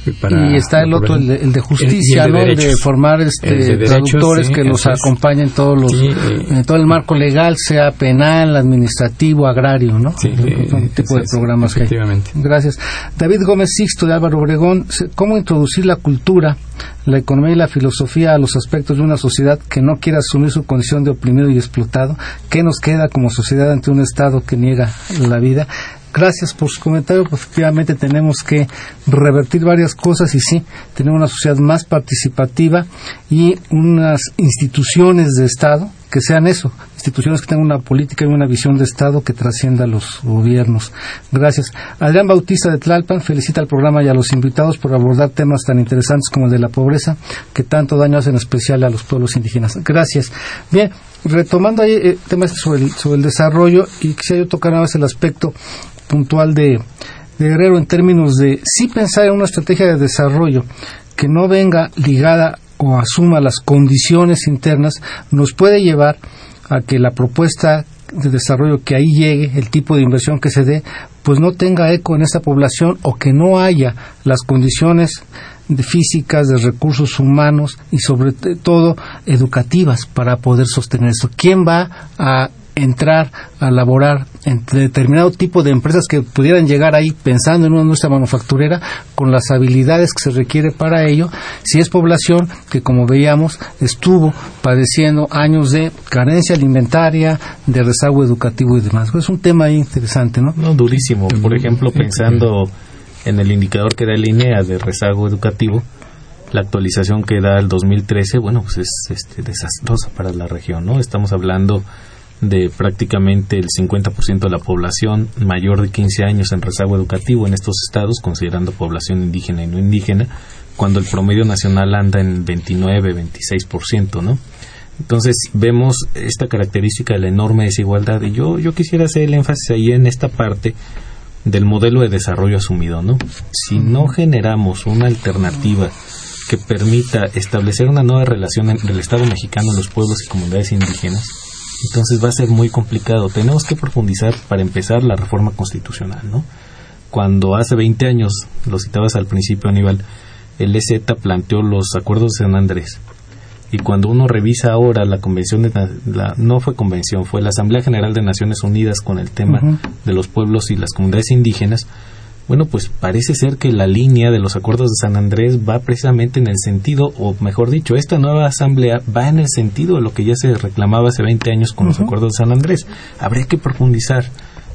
Y está el otro, el de, justicia, ¿no? de formar este, traductores que nos acompañen todos los, eh, en todo el marco legal, sea penal, administrativo, agrario, ¿no? Sí, eh, tipo de programas que Gracias. David Gómez Sixto de Álvaro Obregón, ¿cómo introducir la cultura, la economía y la filosofía a los aspectos de una sociedad que no quiera asumir su condición de oprimido y explotado? ¿Qué nos queda como sociedad ante un Estado que niega la vida? Gracias por su comentario. Pues, efectivamente tenemos que revertir varias cosas y sí, tener una sociedad más participativa y unas instituciones de Estado que sean eso, instituciones que tengan una política y una visión de Estado que trascienda a los gobiernos. Gracias. Adrián Bautista de Tlalpan felicita al programa y a los invitados por abordar temas tan interesantes como el de la pobreza, que tanto daño hacen especial a los pueblos indígenas. Gracias. Bien, retomando ahí eh, temas sobre el, desarrollo, y quisiera yo tocar nada más el aspecto puntual de, Guerrero en términos de sí pensar en una estrategia de desarrollo que no venga ligada o asuma las condiciones internas, nos puede llevar a que la propuesta de desarrollo que ahí llegue, el tipo de inversión que se dé, pues no tenga eco en esa población o que no haya las condiciones de físicas, de recursos humanos y sobre todo educativas para poder sostener eso. ¿Quién va a entrar a laborar en determinado tipo de empresas que pudieran llegar ahí pensando en una industria manufacturera con las habilidades que se requiere para ello, si es población que como veíamos estuvo padeciendo años de carencia alimentaria, de rezago educativo y demás. Es un tema interesante, ¿no? No, durísimo. Por ejemplo, pensando en el indicador que da línea de rezago educativo, la actualización que da el 2013, bueno, pues es este, desastrosa para la región, ¿no? Estamos hablando de prácticamente el 50% de la población mayor de 15 años en rezago educativo en estos estados, considerando población indígena y no indígena, cuando el promedio nacional anda en 29, 26%, ¿no? Entonces vemos esta característica de la enorme desigualdad y yo, yo quisiera hacer el énfasis ahí en esta parte del modelo de desarrollo asumido, ¿no? Si no generamos una alternativa que permita establecer una nueva relación entre el Estado mexicano, los pueblos y comunidades indígenas, entonces va a ser muy complicado. Tenemos que profundizar para empezar la reforma constitucional, ¿no? Cuando hace 20 años, lo citabas al principio, Aníbal, el EZ planteó los acuerdos de San Andrés. Y cuando uno revisa ahora la convención de la, no fue convención, fue la Asamblea General de Naciones Unidas con el tema de los pueblos y las comunidades indígenas, bueno, pues parece ser que la línea de los acuerdos de San Andrés va precisamente en el sentido, o mejor dicho, esta nueva asamblea va en el sentido de lo que ya se reclamaba hace 20 años con los acuerdos de San Andrés. Habría que profundizar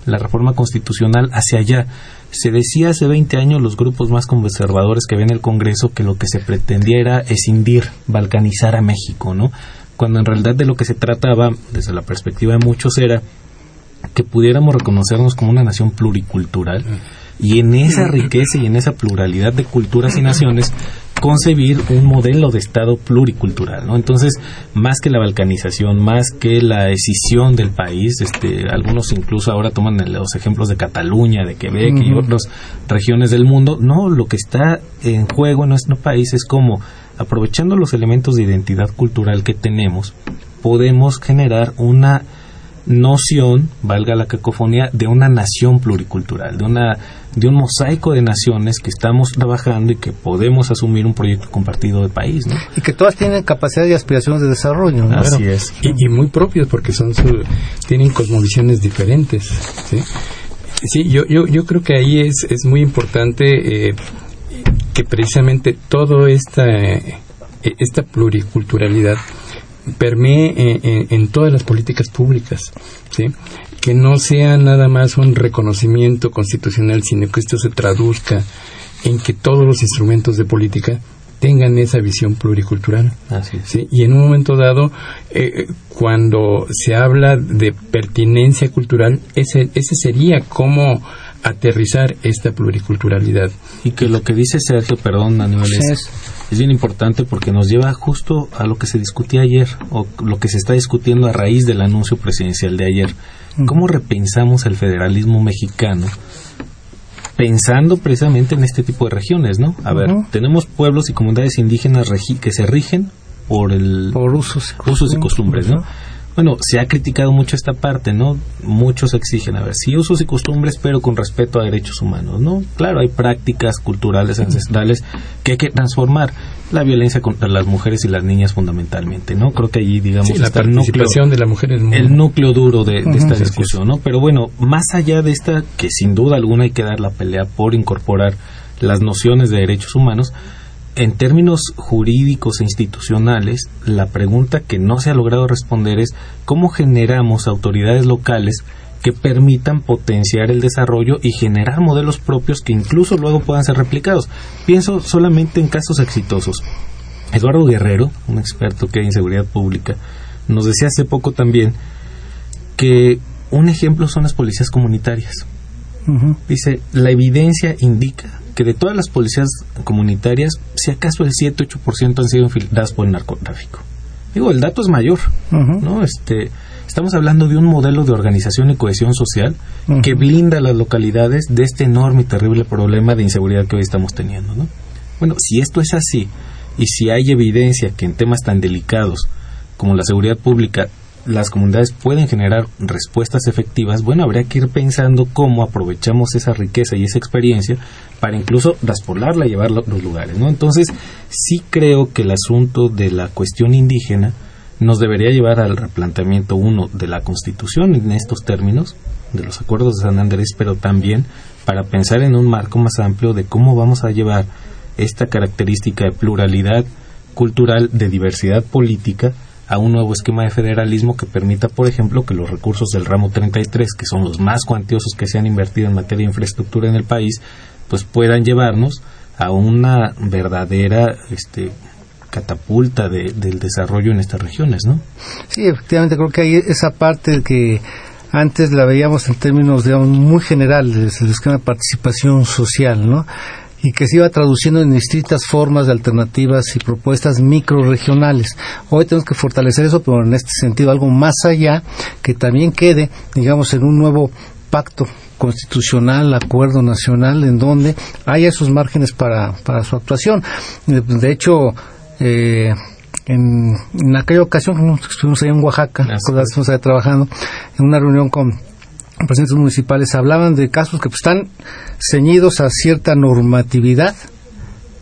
la reforma constitucional hacia allá. Se decía hace 20 años los grupos más conservadores que había en el Congreso que lo que se pretendía era escindir, balcanizar a México, ¿no? Cuando en realidad de lo que se trataba, desde la perspectiva de muchos, era que pudiéramos reconocernos como una nación pluricultural y en esa riqueza y en esa pluralidad de culturas y naciones concebir un modelo de Estado pluricultural, ¿no? Entonces, más que la balcanización, más que la escisión del país, este, algunos incluso ahora toman los ejemplos de Cataluña, de Quebec y otras regiones del mundo, no, lo que está en juego en nuestro país es como, aprovechando los elementos de identidad cultural que tenemos, podemos generar una noción, valga la cacofonía, de una nación pluricultural, de una de un mosaico de naciones que estamos trabajando y que podemos asumir un proyecto compartido de país, ¿no? Y que todas tienen capacidad y aspiraciones de desarrollo, ¿no? Así es. Y, muy propios porque son tienen cosmovisiones diferentes, ¿sí? Sí, yo, yo, yo creo que ahí es, es muy importante eh, que precisamente toda esta, eh, esta pluriculturalidad permee en, en, todas las políticas públicas, ¿sí? que no sea nada más un reconocimiento constitucional, sino que esto se traduzca en que todos los instrumentos de política tengan esa visión pluricultural. ¿sí? Y en un momento dado, eh, cuando se habla de pertinencia cultural, ese, ese sería cómo aterrizar esta pluriculturalidad. Y que lo que dice Sergio, perdón, Manuel, es, es bien importante porque nos lleva justo a lo que se discutía ayer, o lo que se está discutiendo a raíz del anuncio presidencial de ayer. ¿Cómo repensamos el federalismo mexicano? Pensando precisamente en este tipo de regiones, ¿no? A ver, tenemos pueblos y comunidades indígenas que se rigen por el usos, usos y costumbres, ¿no? Bueno, se ha criticado mucho esta parte, ¿no? Muchos exigen, a ver, sí usos y costumbres, pero con respeto a derechos humanos, ¿no? Claro, hay prácticas culturales ancestrales que hay que transformar. La violencia contra las mujeres y las niñas fundamentalmente, ¿no? Creo que allí, digamos, la está el núcleo, de la mujer el núcleo duro de, esta discusión, ¿no? Pero bueno, más allá de esta, que sin duda alguna hay que dar la pelea por incorporar las nociones de derechos humanos, en términos jurídicos e institucionales, la pregunta que no se ha logrado responder es cómo generamos autoridades locales que permitan potenciar el desarrollo y generar modelos propios que incluso luego puedan ser replicados. Pienso solamente en casos exitosos. Eduardo Guerrero, un experto que hay en seguridad pública, nos decía hace poco también que un ejemplo son las policías comunitarias. Dice, la evidencia indica que de todas las policías comunitarias, si acaso el 7-8% han sido infiltradas por el narcotráfico. Digo, el dato es mayor, ¿no? Este, estamos hablando de un modelo de organización y cohesión social que blinda a las localidades de este enorme y terrible problema de inseguridad que hoy estamos teniendo, ¿no? Bueno, si esto es así y si hay evidencia que en temas tan delicados como la seguridad pública las comunidades pueden generar respuestas efectivas, bueno, habría que ir pensando cómo aprovechamos esa riqueza y esa experiencia para incluso traspolarla y llevarla a otros lugares, ¿no? Entonces, sí creo que el asunto de la cuestión indígena nos debería llevar al replanteamiento uno de la Constitución en estos términos, de los acuerdos de San Andrés, pero también para pensar en un marco más amplio de cómo vamos a llevar esta característica de pluralidad cultural, de diversidad política, a un nuevo esquema de federalismo que permita, por ejemplo, que los recursos del ramo 33, que son los más cuantiosos que se han invertido en materia de infraestructura en el país, pues puedan llevarnos a una verdadera este, catapulta del desarrollo en estas regiones, ¿no? Sí, efectivamente, creo que hay esa parte que antes la veíamos en términos, digamos, muy generales, el esquema de participación social, ¿no? Y que se iba traduciendo en distintas formas de alternativas y propuestas microregionales. Hoy tenemos que fortalecer eso, pero en este sentido algo más allá, que también quede, digamos, en un nuevo pacto constitucional, acuerdo nacional, en donde haya esos márgenes para, para su actuación. De hecho, eh, en, en, aquella ocasión estuvimos ahí en Oaxaca, estuvimos ahí trabajando en una reunión con presidentes municipales, hablaban de casos que pues, están ceñidos a cierta normatividad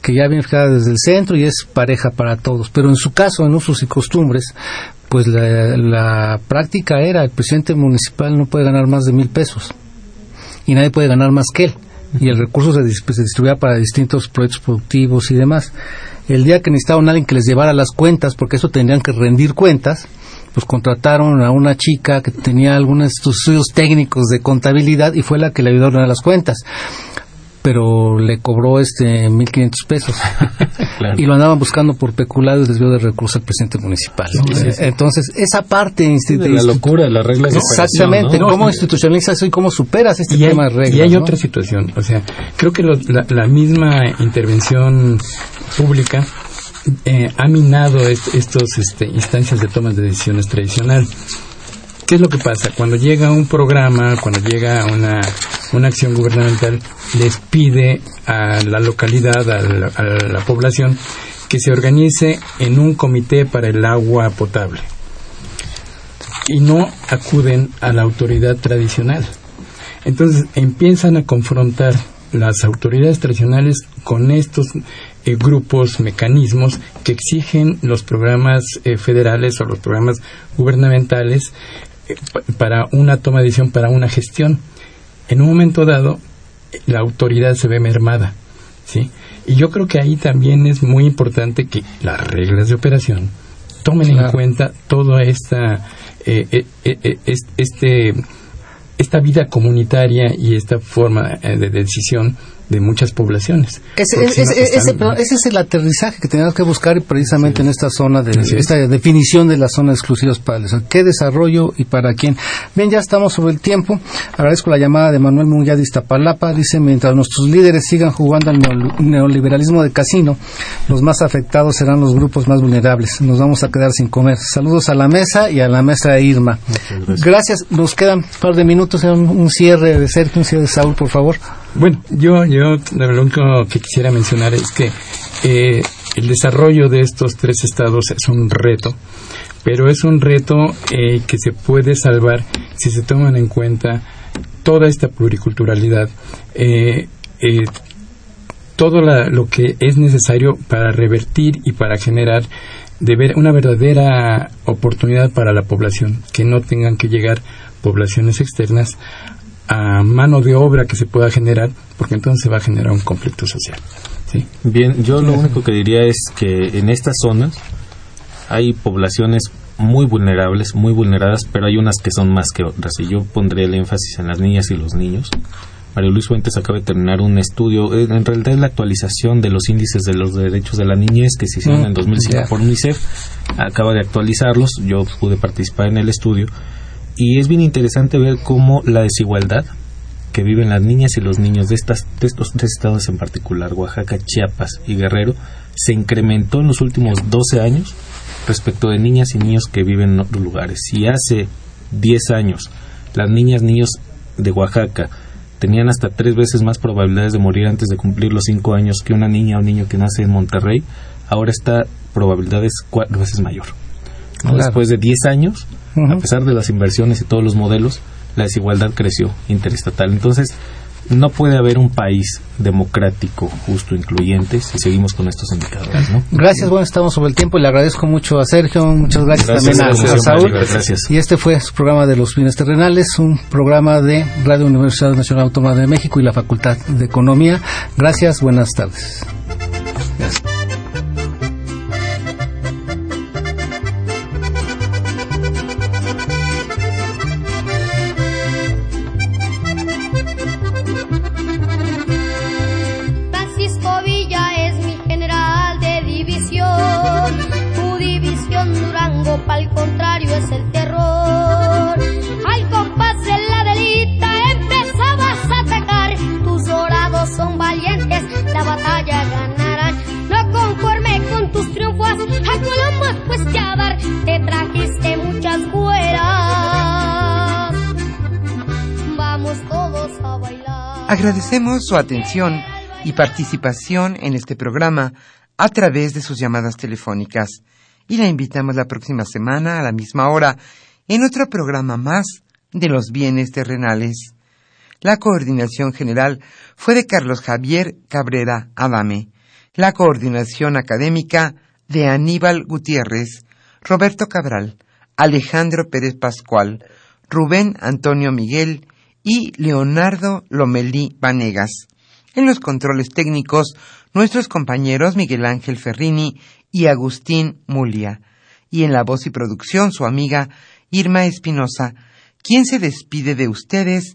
que ya viene fijada desde el centro y es pareja para todos. Pero en su caso, en usos y costumbres, pues la, práctica era el presidente municipal no puede ganar más de mil pesos y nadie puede ganar más que él y el recurso se, se distribuía para distintos proyectos productivos y demás. El día que necesitaban a alguien que les llevara las cuentas, porque eso tendrían que rendir cuentas, pues contrataron a una chica que tenía algunos estudios técnicos de contabilidad y fue la que le ayudó a las cuentas. Pero le cobró este 1.500 pesos. Y lo andaban buscando por peculado y desvío de recursos al presidente municipal. Entonces, esa parte de la locura, las reglas de Exactamente, cómo institucionalizas y cómo superas este tema de reglas. Y hay otra situación, o sea, creo que la, misma intervención pública eh, ha minado estos este, instancias de toma de decisiones tradicional. ¿Qué es lo que pasa? Cuando llega un programa, cuando llega una, una acción gubernamental, les pide a la localidad, a la, población, que se organice en un comité para el agua potable. Y no acuden a la autoridad tradicional. Entonces empiezan a confrontar las autoridades tradicionales con estos eh, grupos, mecanismos que exigen los programas eh, federales o los programas gubernamentales para una toma de decisión, para una gestión. En un momento dado, la autoridad se ve mermada, ¿sí? Y yo creo que ahí también es muy importante que las reglas de operación tomen en cuenta toda esta, eh, eh, eh, este, esta vida comunitaria y esta forma de decisión de muchas poblaciones. Ese, es el aterrizaje que tenemos que buscar precisamente en esta zona, de esta definición de las zonas exclusivas para el ¿Qué desarrollo y para quién? Bien, ya estamos sobre el tiempo. Agradezco la llamada de Manuel Munguía de Iztapalapa. Dice, mientras nuestros líderes sigan jugando al neoliberalismo de casino, los más afectados serán los grupos más vulnerables. Nos vamos a quedar sin comer. Saludos a la mesa y a la mesa de Irma. Gracias. Nos quedan un par de minutos. Un, un cierre de Sergio, un cierre de Saúl, por favor. Bueno, yo, yo lo único que quisiera mencionar es que eh, el desarrollo de estos tres estados es un reto, pero es un reto eh, que se puede salvar si se toman en cuenta toda esta pluriculturalidad, eh, todo lo que es necesario para revertir y para generar de ver una verdadera oportunidad para la población, que no tengan que llegar poblaciones externas a mano de obra que se pueda generar, porque entonces se va a generar un conflicto social. ¿sí? Bien, yo lo único que diría es que en estas zonas hay poblaciones muy vulnerables, muy vulneradas, pero hay unas que son más que otras. Y yo pondría el énfasis en las niñas y los niños. Mario Luis Fuentes acaba de terminar un estudio, en realidad es la actualización de los índices de los derechos de la niñez que se hicieron mm, en 2005 por UNICEF. Acaba de actualizarlos, yo pude participar en el estudio y es bien interesante ver cómo la desigualdad que viven las niñas y los niños de, estas, de estos tres estados en particular, Oaxaca, Chiapas y Guerrero, se incrementó en los últimos 12 años respecto de niñas y niños que viven en otros lugares. Si hace 10 años las niñas y niños de Oaxaca tenían hasta tres veces más probabilidades de morir antes de cumplir los 5 años que una niña o niño que nace en Monterrey, ahora esta probabilidad es cuatro veces mayor. Después de 10 años, a pesar de las inversiones y todos los modelos, la desigualdad creció interestatal. Entonces, no puede haber un país democrático, justo, incluyente si seguimos con estos indicadores. ¿no? Gracias, bueno, estamos sobre el tiempo y le agradezco mucho a Sergio, muchas gracias, también a, Saúl. Gracias. Y este fue su programa de los bienes terrenales, un programa de Radio Universidad Nacional Autónoma de México y la Facultad de Economía. Gracias, buenas tardes. Agradecemos su atención y participación en este programa a través de sus llamadas telefónicas. Y la invitamos la próxima semana a la misma hora en otro programa más de los bienes terrenales. La coordinación general fue de Carlos Javier Cabrera Adame, la coordinación académica de Aníbal Gutiérrez, Roberto Cabral, Alejandro Pérez Pascual, Rubén Antonio Miguel y Leonardo Lomelí Vanegas. En los controles técnicos, nuestros compañeros Miguel Ángel Ferrini y Agustín Mulia. Y en la voz y producción, su amiga Irma Espinosa, quien se despide de ustedes